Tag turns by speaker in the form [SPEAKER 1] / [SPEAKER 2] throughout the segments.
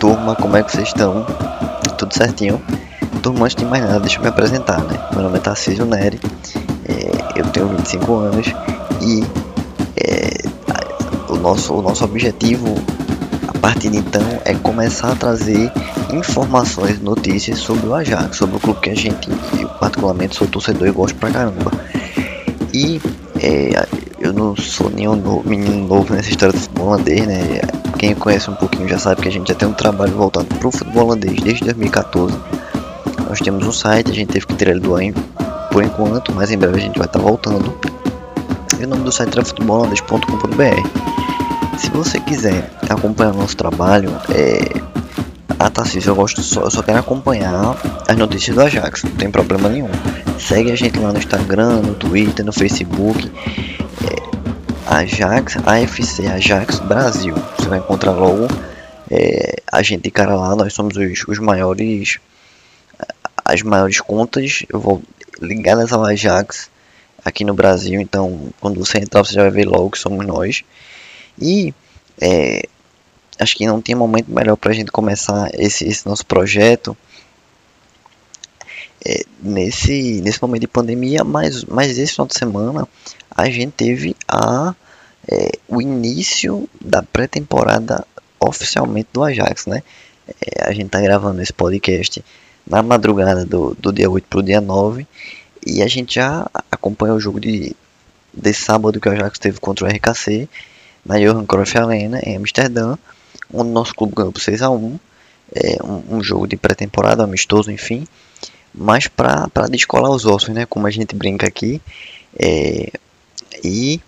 [SPEAKER 1] turma, como é que vocês estão? Tudo certinho? Turma, antes de mais nada, deixa eu me apresentar, né? Meu nome é Tarcísio Neri, é, eu tenho 25 anos e é, o, nosso, o nosso objetivo a partir de então é começar a trazer informações, notícias sobre o Ajax, sobre o clube que a gente, eu particularmente sou torcedor e gosto pra caramba. E é, eu não sou nenhum no, menino novo nessa história do futebol holandês, né? Quem conhece um pouquinho já sabe que a gente já tem um trabalho voltado para o futebol holandês desde 2014. Nós temos um site, a gente teve que tirar ele do ar por enquanto, mas em breve a gente vai estar tá voltando. E o nome do site é futebolholandês.com.br. Se você quiser acompanhar o nosso trabalho, é... Ah, tá, sim, eu gosto só, eu só quero acompanhar as notícias do Ajax, não tem problema nenhum. Segue a gente lá no Instagram, no Twitter, no Facebook. Ajax, AFC Ajax Brasil. Você vai encontrar logo é, a gente cara lá. Nós somos os, os maiores, as maiores contas eu vou ligadas ao Ajax aqui no Brasil. Então, quando você entrar, você já vai ver logo que somos nós. E é, acho que não tem momento melhor para a gente começar esse, esse nosso projeto. É, nesse, nesse momento de pandemia, mas, mas esse final de semana a gente teve a, é, o início da pré-temporada oficialmente do Ajax, né? É, a gente está gravando esse podcast na madrugada do, do dia 8 para o dia 9 e a gente já acompanha o jogo de, de sábado que o Ajax teve contra o RKC na Johan Cruyff Arena em Amsterdã, onde nosso clube ganhou por 6 a 1 é, um, um jogo de pré-temporada amistoso, enfim, mas para descolar os ossos, né? Como a gente brinca aqui. É, e,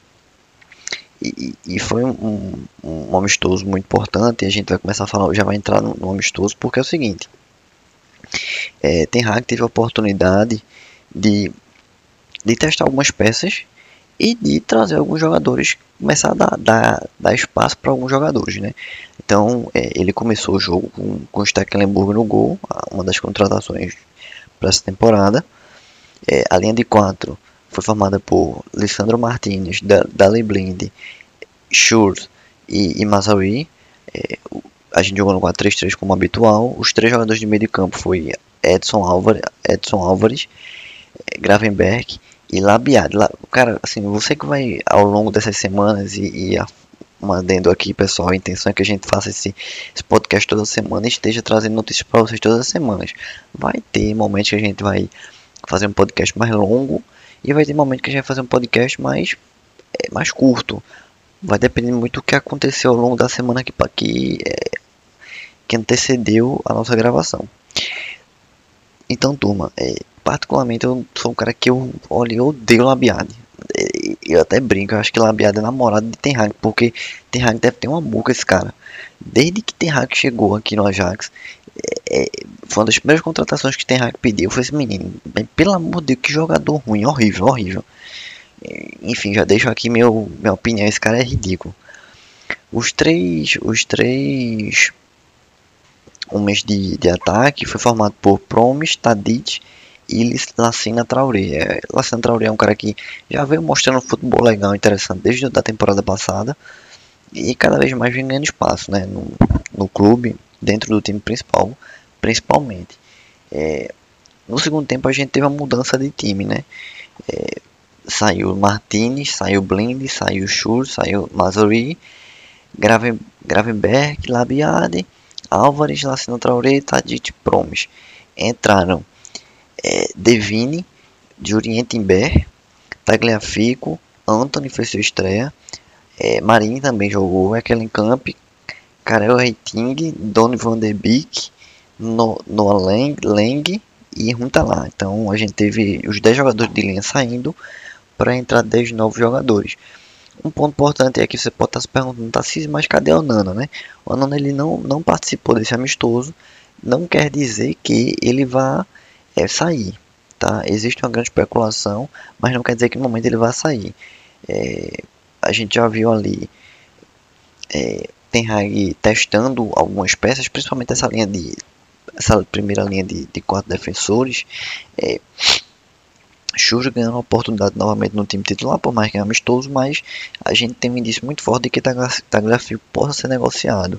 [SPEAKER 1] e, e, foi um, um, um, amistoso muito importante. A gente vai começar a falar, já vai entrar no, no amistoso, porque é o seguinte: é, Ten Hag teve a oportunidade de, de testar algumas peças e de trazer alguns jogadores, começar a dar, dar, dar espaço para alguns jogadores, né? Então é, ele começou o jogo com, com o Stecklenburg no gol, uma das contratações para essa temporada. É, a linha de quatro foi formada por Lissandro Martinez, Dali Blind, Schurz e, e Mazawi. É, a gente jogou no 4-3-3 como habitual. Os três jogadores de meio de campo foi Edson Álvares, Edson Álvares é, Gravenberg e Labiad. Cara, assim, você que vai ao longo dessas semanas e, e a, um adendo aqui, pessoal, a intenção é que a gente faça esse, esse podcast toda semana e esteja trazendo notícias para vocês todas as semanas. Vai ter momentos que a gente vai fazer um podcast mais longo e vai ter momento que a gente vai fazer um podcast mais, é, mais curto. Vai depender muito do que aconteceu ao longo da semana que, que, é, que antecedeu a nossa gravação. Então, turma, é, particularmente eu sou um cara que eu, olha, eu odeio labiade. É, eu até brinco, eu acho que labiade é namorado de Ten Hag, porque Ten Hag deve ter uma boca esse cara. Desde que Ten Hag chegou aqui no Ajax, é, foi uma das primeiras contratações que Ten Hag pediu. Foi esse menino. Pelo amor de Deus, que jogador ruim, horrível, horrível. Enfim, já deixo aqui meu, minha opinião. Esse cara é ridículo. Os três, os três homens de, de ataque foi formado por Promes, Tadic e Lacina Traoré. É, Lacina Traoré é um cara que já veio mostrando um futebol legal, interessante desde a temporada passada e cada vez mais vem ganhando espaço né, no, no clube dentro do time principal, principalmente. É, no segundo tempo a gente teve uma mudança de time, né? É, saiu Martinez, saiu Blind, saiu Schur, saiu Mazuri, Graven, Gravenberg, Labiade, Álvares, Lacino Traoré e Tadit Promes. Entraram é, Devine, Jurien Timber, Tagliafico, Anthony fez sua estreia, é, Marinho também jogou, Ekelen Camp, Karel Reiting, Donny van der Beek, Noah Lang, Lang e lá. Então a gente teve os 10 jogadores de linha saindo para entrar 10 novos jogadores. Um ponto importante é que você pode estar se perguntando, tá, mas cadê o Nana, né? O Nana ele não, não participou desse amistoso, não quer dizer que ele vá é, sair, tá? Existe uma grande especulação, mas não quer dizer que no momento ele vá sair. É, a gente já viu ali é, Ten Hag testando algumas peças, principalmente essa linha de essa primeira linha de, de quatro defensores. É, Churros ganhando a oportunidade novamente no time titular, por mais que é amistoso, mas a gente tem um indício muito forte de que Tagliafico possa ser negociado.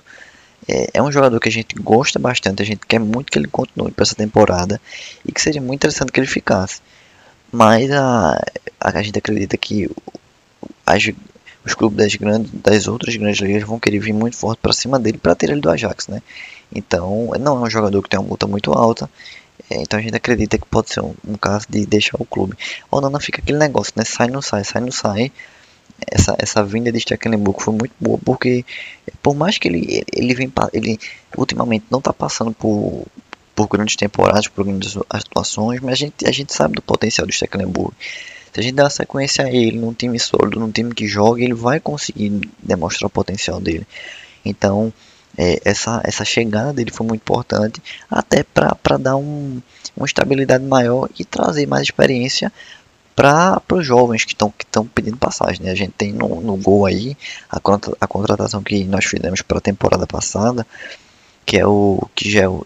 [SPEAKER 1] É, é um jogador que a gente gosta bastante, a gente quer muito que ele continue para essa temporada e que seria muito interessante que ele ficasse. Mas a, a, gente acredita que as, os clubes das, grandes, das outras grandes ligas vão querer vir muito forte para cima dele para ter ele do Ajax, né? Então, não é um jogador que tem uma multa muito alta. É, então a gente acredita que pode ser um, um, caso de deixar o clube. Ou não, não fica aquele negócio, né? Sai, não sai, sai, não sai. Essa, essa vinda de Stecklenburg foi muito boa, porque por mais que ele, ele vem ele ultimamente não está passando por, por grandes temporadas, por grandes atuações, mas a gente, a gente sabe do potencial do Stecklenburg. Se a gente dá sequência a ele num time sólido, num time que joga, ele vai conseguir demonstrar o potencial dele. Então, é, essa, essa chegada dele foi muito importante, até para dar um, uma estabilidade maior e trazer mais experiência para os jovens que estão que pedindo passagem. Né? A gente tem no, no gol aí a, a contratação que nós fizemos para a temporada passada, que é o que já é o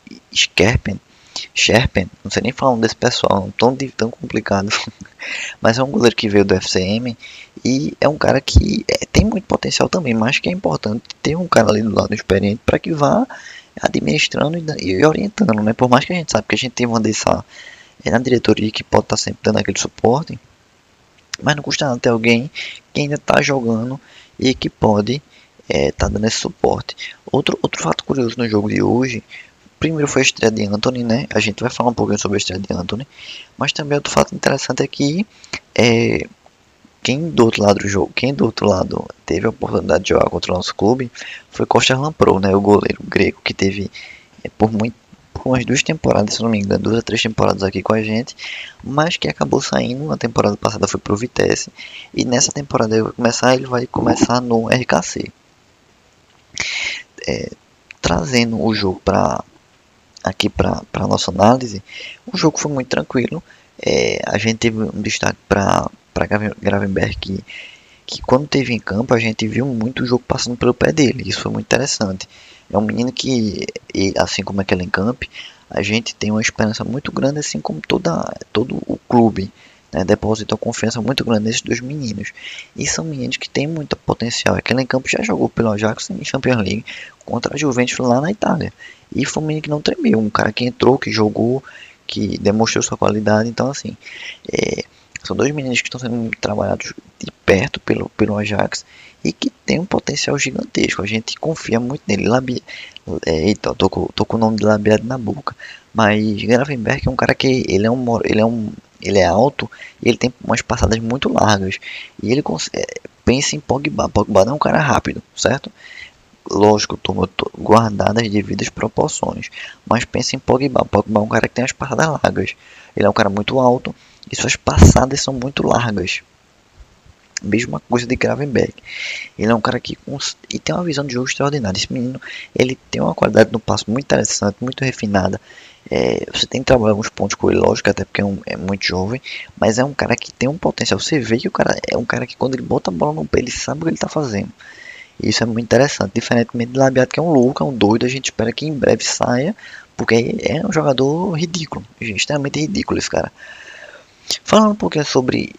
[SPEAKER 1] Sherpen, não sei nem falar um desse pessoal, tão, tão complicado. mas é um goleiro que veio do FCM e é um cara que é, tem muito potencial também, mas que é importante ter um cara ali do lado experiente para que vá administrando e, e, orientando, né? Por mais que a gente sabe que a gente tem uma dessa é, na diretoria que pode estar tá sempre dando aquele suporte, mas não custa nada ter alguém que ainda está jogando e que pode estar é, tá dando esse suporte. Outro, outro fato curioso no jogo de hoje primeiro foi a estreia de Anthony, né? A gente vai falar um pouquinho sobre a estreia de Anthony. Mas também outro fato interessante é que é, quem do outro lado do jogo, quem do outro lado teve a oportunidade de jogar contra o nosso clube foi Costa Lampro, né? O goleiro grego que teve é, por muito por umas duas temporadas, se não me engano, duas a três temporadas aqui com a gente, mas que acabou saindo na temporada passada foi pro Vitesse e nessa temporada ele vai começar, ele vai começar no RKC. É, trazendo o jogo para aqui para a nossa análise, o jogo foi muito tranquilo. É, a gente teve um destaque para Gravenberg que, que quando teve em campo a gente viu muito o jogo passando pelo pé dele. Isso foi muito interessante. É um menino que, assim como aquele em campo, a gente tem uma esperança muito grande, assim como toda, todo o clube. Né, depositou confiança muito grande nesses dois meninos. E são meninos que têm muito potencial. Aquele em campo já jogou pelo Ajax em Champions League contra a Juventus lá na Itália. E foi um menino que não tremeu, um cara que entrou, que jogou, que demonstrou sua qualidade. Então, assim, é, são dois meninos que estão sendo trabalhados de perto pelo, pelo Ajax e que tem um potencial gigantesco. A gente confia muito nele. Labi, é, eita, tô com, tô com o nome de Labiado na boca. Mas Gravenberg é um cara que ele é um, ele é um, ele é alto e ele tem umas passadas muito largas. E ele é, pensa em Pogba. Pogba não é um cara rápido, certo? lógico, turma, guardadas as devidas proporções. Mas pense em Pogba. Pogba é um cara que tem as passadas largas. Ele é um cara muito alto e suas passadas são muito largas. Mesma coisa de Gravenberg. Ele é um cara que e tem uma visão de jogo extraordinária. Esse menino ele tem uma qualidade no passo muito interessante, muito refinada. É, você tem que trabalhar alguns pontos com ele, lógico, até porque é, um, é, muito jovem, mas é um cara que tem um potencial. Você vê que o cara é um cara que quando ele bota a bola no pé, ele sabe o que ele está fazendo. Isso é muito interessante. Diferentemente de Labiato, que é um louco, é um doido, a gente espera que em breve saia, porque é um jogador ridículo, extremamente ridículo esse cara. Falando um pouquinho sobre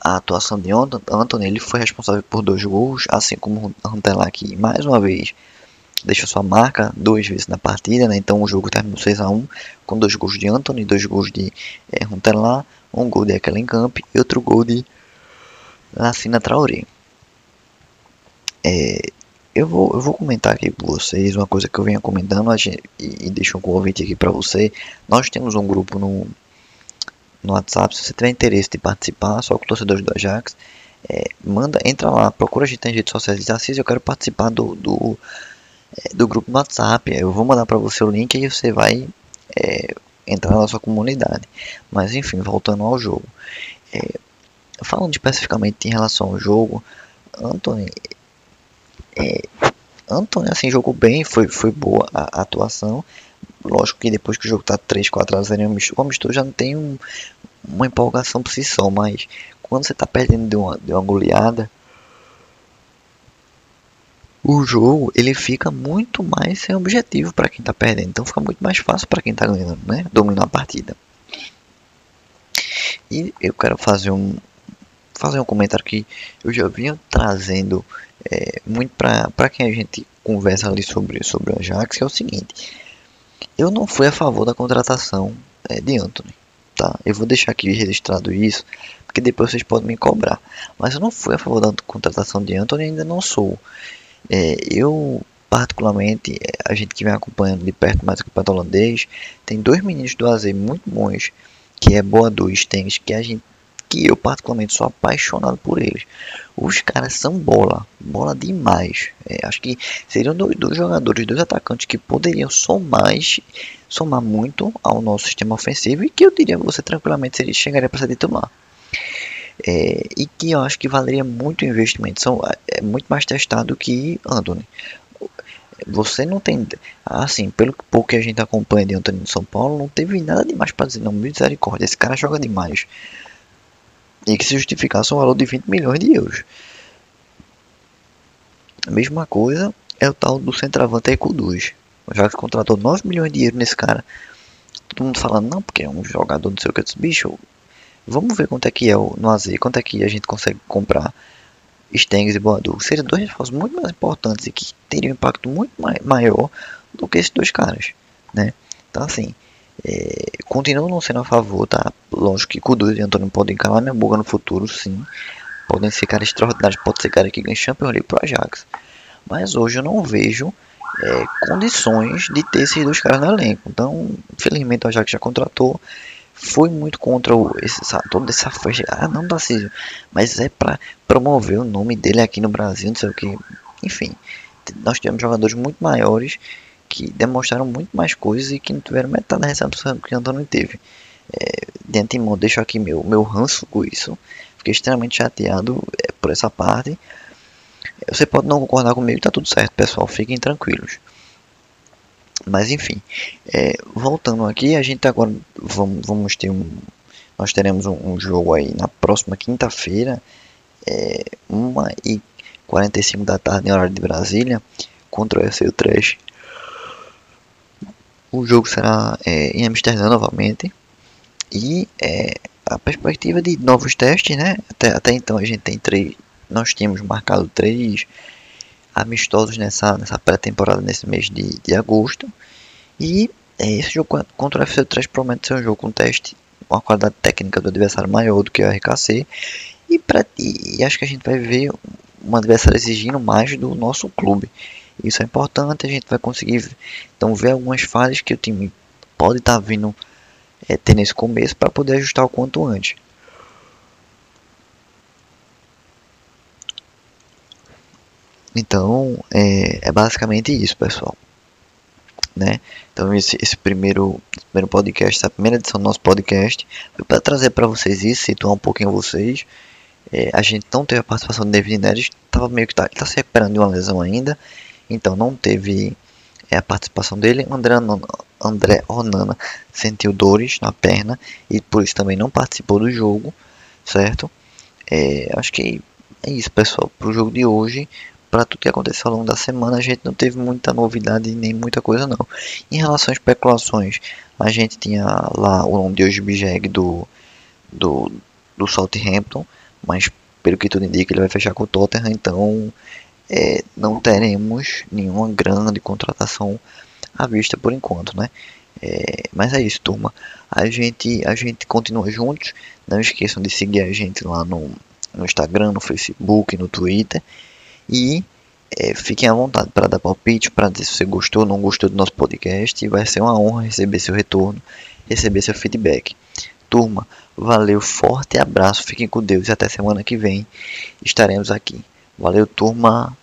[SPEAKER 1] a atuação de Anthony, ele foi responsável por dois gols, assim como Rantelar que mais uma vez deixou sua marca duas vezes na partida, né? então o jogo terminou 6 a 1 com dois gols de Anthony, dois gols de é, um gol de Ekelenkamp e outro gol de Lassina Traoré. É, eu, vou, eu vou comentar aqui com vocês uma coisa que eu venho comentando gente, e, e deixo um convite aqui para você. Nós temos um grupo no, no WhatsApp. Se você tiver interesse de participar, só com torcedores do Ajax, é, manda, entra lá, procura a gente nas redes sociais e diz eu quero participar do, do, é, do grupo no WhatsApp. Eu vou mandar para você o link e você vai é, entrar na sua comunidade. Mas enfim, voltando ao jogo. É, falando especificamente em relação ao jogo, Anthony, é, Antônio assim jogou bem, foi, foi boa a, a atuação. Lógico que depois que o jogo tá 3, 4 a 0 o mistura já não tem um, uma empolgação por si só, mas quando você tá perdendo de uma, de uma goleada, o jogo ele fica muito mais sem objetivo para quem tá perdendo, então fica muito mais fácil para quem tá ganhando, né? Dominar a partida. E eu quero fazer um, fazer um comentário que eu já vinha trazendo é, muito para quem a gente conversa ali sobre, sobre o Ajax, que é o seguinte. Eu não fui a favor da contratação é, de Anthony. Tá? Eu vou deixar aqui registrado isso, porque depois vocês podem me cobrar. Mas eu não fui a favor da contratação de Anthony ainda não sou. É, eu, particularmente, é, a gente que vem acompanhando de perto mais o campeonato holandês, tem dois meninos do AZ muito bons, que é Boa 2 Tênis, que a gente que eu particularmente sou apaixonado por eles. Os caras são bola, bola demais. É, acho que seriam dois, dois, jogadores, dois atacantes que poderiam somar, somar muito ao nosso sistema ofensivo e que eu diria você tranquilamente seria, chegaria para ser titular. É, e que eu acho que valeria muito o investimento. São, é muito mais testado que Anthony. Você não tem. Assim, pelo pouco que a gente acompanha de Antônio de São Paulo, não teve nada demais para dizer, não. Misericórdia, esse cara joga demais. E que se justificasse um valor de 20 milhões de euros. A mesma coisa é o tal do centroavante Eco 2. Já que contratou 9 milhões de euros nesse cara. Todo mundo falando, não, porque é um jogador não sei o que. Bicho, vamos ver quanto é que é no AZ, quanto é que a gente consegue comprar Stengs e Boadu. Seriam dois reforços muito mais importantes e que teriam um impacto muito mai maior do que esses dois caras, né? Então assim, é, continuo não sendo a favor, tá? Lógico que Kudus e Antônio podem calar minha boca no futuro, sim. Podem ser caras extraordinários, pode ser cara que ganha Champions League pro Ajax. Mas hoje eu não vejo é, condições de ter esses dois caras no elenco. Então, infelizmente o Ajax já contratou foi muito contra o, esse, toda essa festa. Ah, não dá Císio, mas é para promover o nome dele aqui no Brasil, não sei o que. Enfim, nós tivemos jogadores muito maiores que demonstraram muito mais coisas e que não tiveram metade da recepção que o Antônio teve. É, de antemão, deixo aqui meu, meu ranço com isso. Fiquei extremamente chateado é, por essa parte. Você pode não concordar comigo, tá tudo certo, pessoal. Fiquem tranquilos. Mas enfim, é, voltando aqui, a gente agora vamos, vamos ter um. Nós teremos um, um jogo aí na próxima quinta-feira, é, 1h45 da tarde em horário de Brasília, contra o FC Trash. O jogo será é, em Amsterdã novamente. E é, a perspectiva de novos testes, né? Até, até então a gente tem três. Nós tínhamos marcado três amistosos nessa, nessa pré-temporada nesse mês de, de agosto. E é, esse jogo contra o FC3 promete ser um jogo com teste, uma qualidade técnica do adversário maior do que o RKC. E, pra, e, e acho que a gente vai ver um adversário exigindo mais do nosso clube. Isso é importante, a gente vai conseguir então ver algumas falhas que o time pode estar tá vindo é, ter nesse começo para poder ajustar o quanto antes. Então, é, é basicamente isso, pessoal. Né? Então esse, esse primeiro, primeiro podcast, essa primeira edição do nosso podcast, foi para trazer para vocês isso, situar um pouquinho vocês. É, a gente não teve a participação do David Neres, estava meio que tá, tá, se recuperando de uma lesão ainda, então não teve é, a participação dele. André, André Onana sentiu dores na perna e por isso também não participou do jogo, certo? É, acho que é isso, pessoal. Para o jogo de hoje, para tudo que aconteceu ao longo da semana, a gente não teve muita novidade nem muita coisa não. Em relação às especulações, a gente tinha lá o nome de hoje Bijeg do, do, do Southampton, mas pelo que tudo indica ele vai fechar com o Tottenham, então é, não teremos nenhuma grande contratação à vista por enquanto, né? É, mas é isso, turma. A gente, a gente continua juntos. Não esqueçam de seguir a gente lá no, no Instagram, no Facebook, no Twitter. E é, fiquem à vontade para dar palpite, para dizer se você gostou ou não gostou do nosso podcast. E vai ser uma honra receber seu retorno, receber seu feedback. Turma, valeu, forte abraço, fiquem com Deus e até semana que vem estaremos aqui. Valeu, turma.